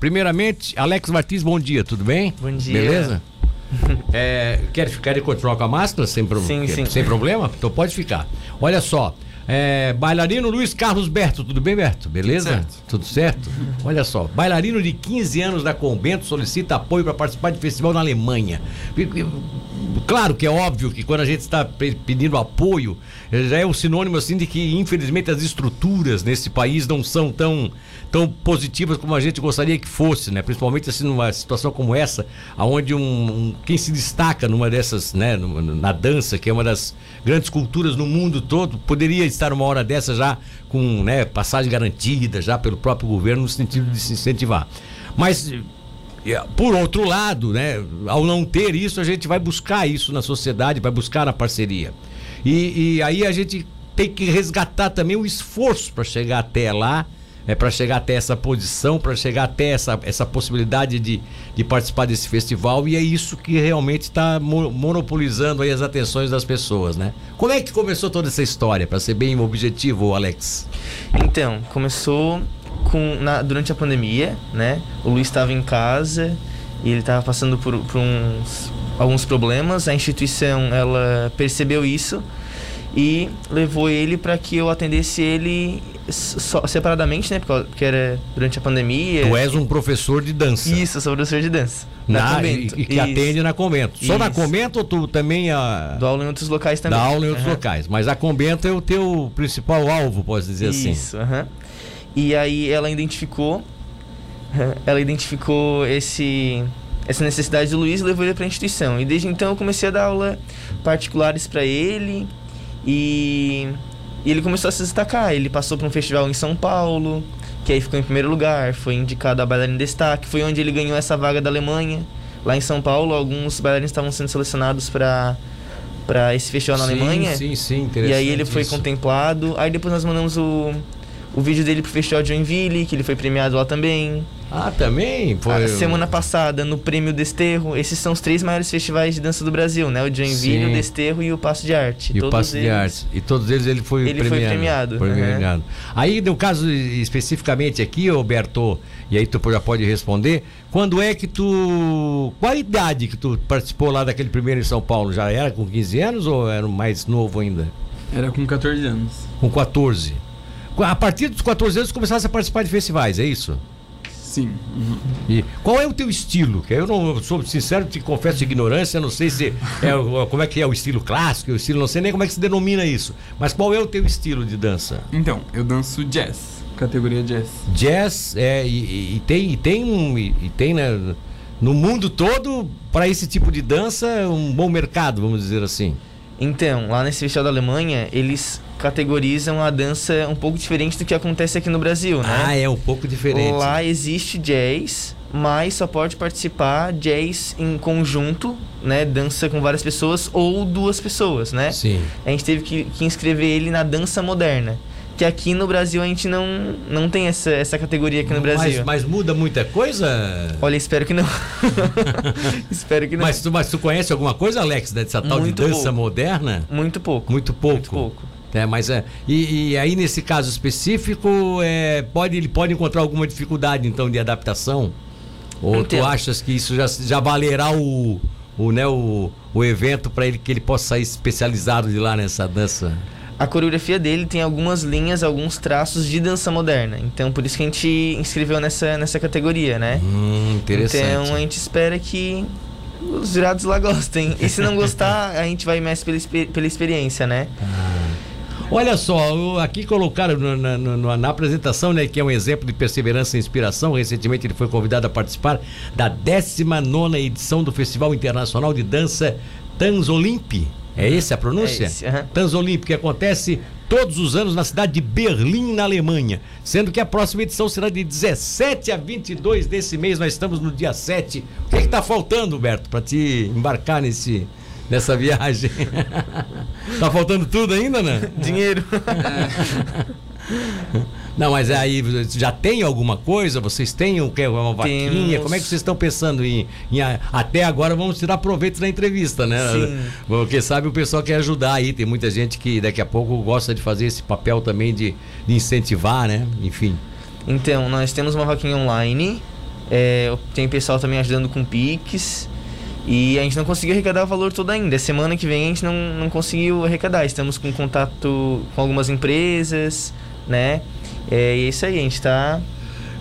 primeiramente, Alex Martins, bom dia, tudo bem? Bom dia. Beleza? É, quer, quer continuar com a máscara sem, pro- Sim, sim. sem problema? Então pode ficar. Olha só, é, bailarino Luiz Carlos Berto, tudo bem, Berto? Beleza? Certo. Tudo certo? Olha só, bailarino de 15 anos da Convento solicita apoio para participar de festival na Alemanha. Claro que é óbvio que quando a gente está pe- pedindo apoio, eh, já é um sinônimo assim de que infelizmente as estruturas nesse país não são tão, tão positivas como a gente gostaria que fosse, né? Principalmente assim numa situação como essa, aonde um, um- quem se destaca numa dessas, né, na dança, que é uma das grandes culturas no mundo todo, poderia estar uma hora dessa já com, né, passagem garantida já pelo próprio governo no sentido de se incentivar. Mas e, Por outro lado, né, ao não ter isso, a gente vai buscar isso na sociedade, vai buscar na parceria. E, e aí a gente tem que resgatar também o esforço para chegar até lá, é, para chegar até essa posição, para chegar até essa, essa possibilidade de, de participar desse festival. E é isso que realmente está monopolizando as atenções das pessoas, né? Como é que começou toda essa história, para ser bem objetivo, Alex? Então, começou com na- durante a pandemia, né? O Luiz estava em casa e ele estava passando por, por uns alguns problemas. A instituição ela percebeu isso e levou ele para que eu atendesse ele só- separadamente, né? Porque, era durante a pandemia. Tu és um professor de dança. Isso, sou professor de dança. Na Na, e, convento. e que Isso. atende na convento. Só na Isso. convento ou tu também a, Dou aula em outros locais também. dá aula em outros Aham. locais? Mas a convento é o teu principal alvo, posso dizer assim. Isso, aham. E aí ela identificou, ela identificou esse essa necessidade do Luiz e levou ele para a instituição. E desde então eu comecei a dar aula particulares para ele e, e ele começou a se destacar. Ele passou por um festival em São Paulo, que aí ficou em primeiro lugar, foi indicado a bailarina em destaque, foi onde ele ganhou essa vaga da Alemanha. Lá em São Paulo, alguns bailarinos estavam sendo selecionados para para esse festival na sim, Sim, Sim, sim, interessante. e aí ele foi isso. contemplado. Aí depois nós mandamos o, o vídeo dele pro Festival de Joinville, que ele foi premiado lá também. Ah, também? Foi. A semana passada, no Prêmio Desterro, esses são os três maiores festivais de dança do Brasil, né? O Joinville, Sim. o Desterro e o Passo de Arte. E o Todos passe de eles- arte. E todos eles ele foi Ele foi premiado. premiado, Foi premiado. Aí, no caso especificamente aqui, Roberto, e aí tu já pode responder, quando é que tu. Qual a idade que tu participou lá daquele primeiro em São Paulo? Já era com 15 anos ou era mais novo ainda? Era com 14 anos. Com 14. A partir dos 14 anos começasse a participar de festivais, é isso? Sim. uhum. E qual é o teu estilo? Que eu não sou sincero, te confesso ignorância, não sei se é como é que é o estilo clássico, o estilo, não sei nem como é que se denomina isso. Mas qual é o teu estilo de dança? Então, eu danço jazz. Categoria jazz. Jazz é e, e- e tem e tem um e, e tem né, no mundo todo para esse tipo de dança um bom mercado, vamos dizer assim. Então, lá nesse festival da Alemanha, eles categorizam a dança um pouco diferente do que acontece aqui no Brasil, né? Ah, é um pouco diferente. Lá existe jazz, mas só pode participar jazz em conjunto, né? Dança com várias pessoas ou duas pessoas, né? Sim. A gente teve que, que inscrever ele na dança moderna. Que aqui no Brasil a gente não, não tem essa, essa categoria aqui no Brasil. Mas, mas muda muita coisa? Olha, espero que não. espero que não. Mas tu, mas tu conhece alguma coisa, Alex, dessa tal Muito de dança pouco. moderna? Muito pouco. Muito pouco. Muito pouco. É, mas é. E, e aí, nesse caso específico, é, pode, ele pode encontrar alguma dificuldade, então, de adaptação? Ou tu Entendo. achas que isso já, já valerá o, o, né, o, o evento para ele que ele possa sair especializado de lá nessa dança? A coreografia dele tem algumas linhas, alguns traços de dança moderna. Então, por isso que a gente inscreveu nessa, nessa categoria, né? Hum, interessante. Então, a gente espera que os jurados lá gostem. E se não gostar, a gente vai mais pela, pela experiência, né? Olha só, aqui colocaram na, na- na- apresentação, né, que é um exemplo de perseverança e inspiração. Recentemente ele foi convidado a participar da 19 edição do Festival Internacional de Dança Tanzolimp. É essa a pronúncia? É esse, aham. Tanzolimp, que acontece todos os anos na cidade de Berlim, na Alemanha. Sendo que a próxima edição será de 17 a 22 desse mês. Nós estamos no dia 7. O que é está faltando, Humberto, para te embarcar nesse, nessa viagem? tá faltando tudo ainda, né? Dinheiro. Não, mas aí já tem alguma coisa? Vocês têm o quê? uma vaquinha? Temos. Como é que vocês estão pensando em, em Até agora vamos tirar proveito da entrevista, né? Sim. Porque sabe o pessoal quer ajudar aí. Tem muita gente que daqui a pouco gosta de fazer esse papel também de, de incentivar, né? Enfim. Então, nós temos uma vaquinha online, É, tem pessoal também ajudando com Pix. E a gente não conseguiu arrecadar o valor todo ainda. Semana que vem a gente não, não conseguiu arrecadar. Estamos com contato com algumas empresas, né? É, é isso aí, a gente tá.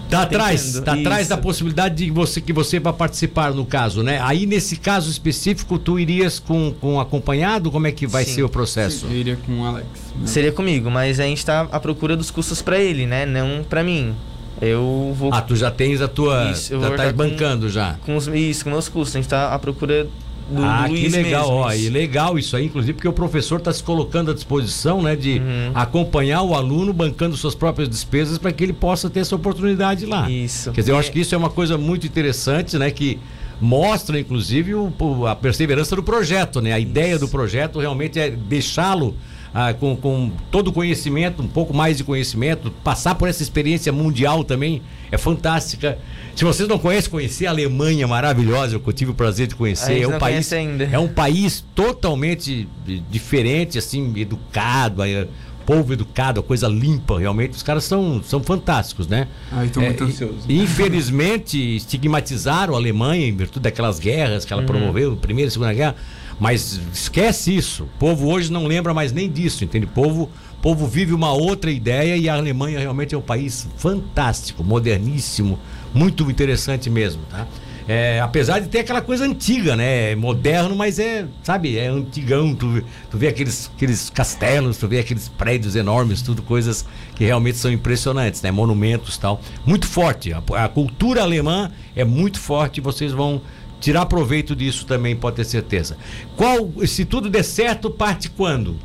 Tá atrás, tá atrás da possibilidade de você que você vai participar no caso, né? Aí nesse caso específico tu irias com, com acompanhado, como é que vai Sim. ser o processo? Eu iria com o Alex. né? Seria comigo, mas a gente tá à procura dos custos pra ele, né? Não pra mim. Eu vou Ah, tu já tens a tua, Isso, eu já vou tá arcar com- bancando já. com os, isso, com meus custos. A gente tá à procura do ah, Luiz que legal, ó, isso. e legal isso aí, inclusive porque o professor está se colocando à disposição, né, de Uhum. acompanhar o aluno bancando suas próprias despesas para que ele possa ter essa oportunidade lá. Isso. Quer dizer, eu E- acho que isso é uma coisa muito interessante, né, que mostra inclusive o- a perseverança do projeto, né? A ideia do projeto realmente é deixá-lo ah, com, com todo o conhecimento, um pouco mais de conhecimento, passar por essa experiência mundial também é fantástica. Se vocês não conhecem, conhecer a Alemanha maravilhosa, que eu tive o prazer de conhecer, é um país ainda. é um país totalmente di- diferente, assim, educado, é, povo educado, a coisa limpa, realmente. Os caras são, são fantásticos, né? Ai, tô É, muito e- ansioso. Infelizmente, estigmatizaram a Alemanha em virtude daquelas guerras que ela promoveu, Primeira e Segunda Guerra. Mas esquece isso. O povo hoje não lembra mais nem disso, entende? O povo, povo vive uma outra ideia e a Alemanha realmente é um país fantástico, moderníssimo, muito interessante mesmo, tá? É, apesar de ter aquela coisa antiga, né? É Moderno, mas é, sabe, é antigão. Tu, tu vê aqueles, aqueles castelos, tu vê aqueles prédios enormes, tudo coisas que realmente são impressionantes, né? Monumentos tal. Muito forte. A, a cultura alemã é muito forte vocês vão tirar proveito disso também, pode ter certeza. Qual, se tudo der certo, parte quando?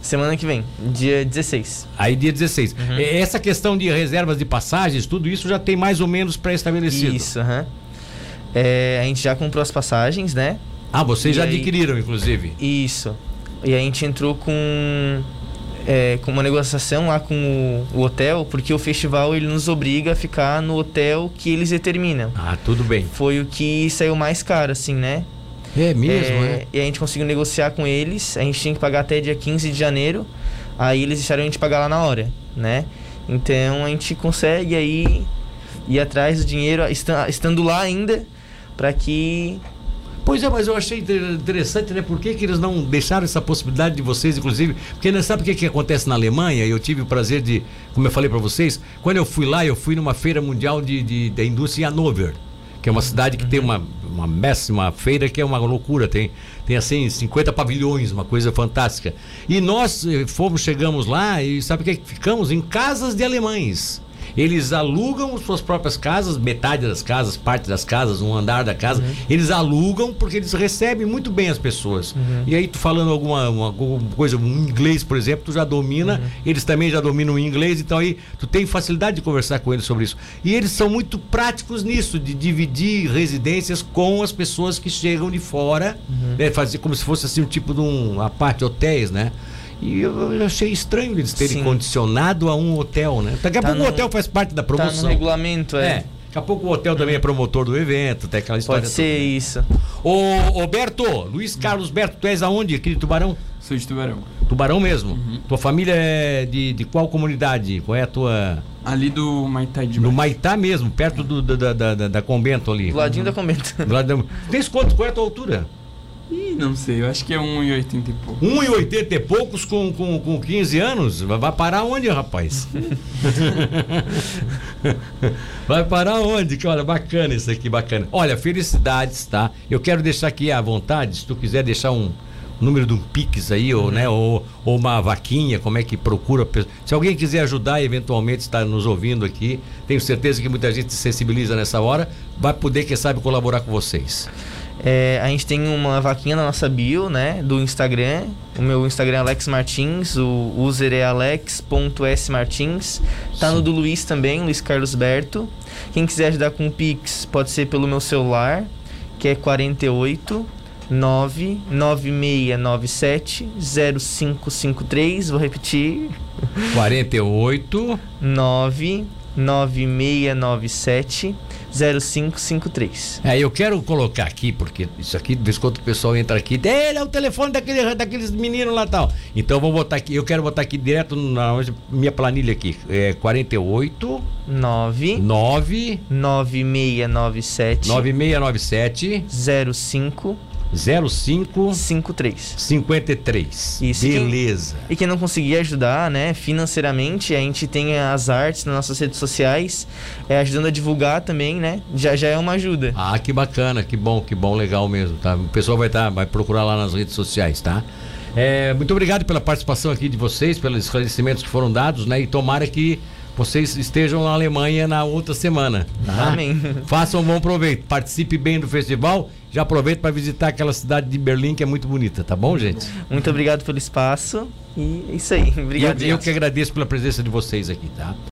Semana que vem, dia 16. Aí dia 16. É, Essa questão de reservas de passagens, tudo isso já tem mais ou menos pré-estabelecido. Isso, aham. É, a gente já comprou as passagens, né? Ah, vocês E já aí- adquiriram, inclusive. Isso. E a gente entrou com, é, com uma negociação lá com o, o hotel, porque o festival ele nos obriga a ficar no hotel que eles determinam. Ah, tudo bem. Foi o que saiu mais caro, assim, né? É mesmo, É, é? E a gente conseguiu negociar com eles. A gente tinha que pagar até dia 15 de janeiro. Aí eles deixaram a gente pagar lá na hora, né? Então a gente consegue aí ir atrás do dinheiro, esta- estando lá ainda, para que. Pois é, mas eu achei inter- interessante, né? Por que, que eles não deixaram essa possibilidade de vocês, inclusive? Porque não sabe o que, que acontece na Alemanha? Eu tive o prazer de, como eu falei para vocês, quando eu fui lá, eu fui numa feira mundial de, de- da indústria em Hannover, que é uma cidade que tem uma, uma uma feira que é uma loucura, tem, tem assim 50 pavilhões, uma coisa fantástica. E nós eh, fomos, chegamos lá e sabe o que ficamos? Em casas de alemães. Eles alugam suas próprias casas, metade das casas, parte das casas, um andar da casa. Eles alugam porque eles recebem muito bem as pessoas. E aí, tu falando alguma, uma- alguma coisa, um inglês, por exemplo, tu já domina, eles também já dominam o inglês, então aí tu tem facilidade de conversar com eles sobre isso. E eles são muito práticos nisso, de dividir residências com as pessoas que chegam de fora, né, fazer como se fosse assim um tipo de um a parte hotéis, né? E eu eu achei estranho eles terem Sim. condicionado a um hotel, né? Daqui a Tá pouco o no- hotel faz parte da Tá no promoção. regulamento, é. é. Daqui a pouco o hotel também é promotor do evento, tem aquela história Pode ser toda, isso. Ô, ô Berto, Luiz Carlos Berto, tu és aonde? Aqui de Tubarão? Sou de Tubarão. Tubarão mesmo. Tua família é de, de qual comunidade? Qual é a tua. Ali do Maitai de No. Maitá mesmo, perto do, da, da, da, da Convento ali. Do ladinho da comenta. Do lado da... Tens quanto? Qual é a tua altura? Ih, não sei, eu acho que é 1,80 e pouco. 1,80 e poucos com, com, com 15 anos? Vai parar onde, rapaz? Vai parar onde? Que olha, bacana isso aqui, bacana. Olha, felicidades, tá? Eu quero deixar aqui à vontade, se tu quiser deixar um número de um Pix aí, ou, né, ou, ou uma vaquinha, como é que procura. Se alguém quiser ajudar, eventualmente está nos ouvindo aqui, tenho certeza que muita gente se sensibiliza nessa hora, vai poder, quem sabe, colaborar com vocês. É, a gente tem uma vaquinha na nossa bio, né? Do Instagram. O meu Instagram é Alex Martins, o user é alex.smartins. Tá no do Luiz também, Luiz Carlos Berto. Quem quiser ajudar com o Pix, pode ser pelo meu celular, que é 48 99697 0553. Vou repetir. 48 9 9697 0553. É, eu quero colocar aqui, porque isso aqui, de vez em quando o pessoal entra aqui, ele é o telefone daquele, daqueles meninos lá e tal. Então eu vou botar aqui, eu quero botar aqui direto na minha planilha aqui. É 48 9 9 9697 9697 05 05 53. 53. Isso, Beleza. E quem não conseguir ajudar, né, financeiramente, a gente tem as artes nas nossas redes sociais, é, ajudando a divulgar também, né? Já, já é uma ajuda. Ah, que bacana, que bom, que bom, legal mesmo, tá? O pessoal vai tá, vai procurar lá nas redes sociais, tá? É, muito obrigado pela participação aqui de vocês, pelos esclarecimentos que foram dados, né? E tomara que vocês estejam na Alemanha na outra semana. Tá? Amém. Façam um bom proveito, participe bem do festival. Já aproveita para visitar aquela cidade de Berlim que é muito bonita, tá bom, gente? Muito obrigado pelo espaço e é isso aí. E Obrigado. eu, eu que agradeço pela presença de vocês aqui, tá?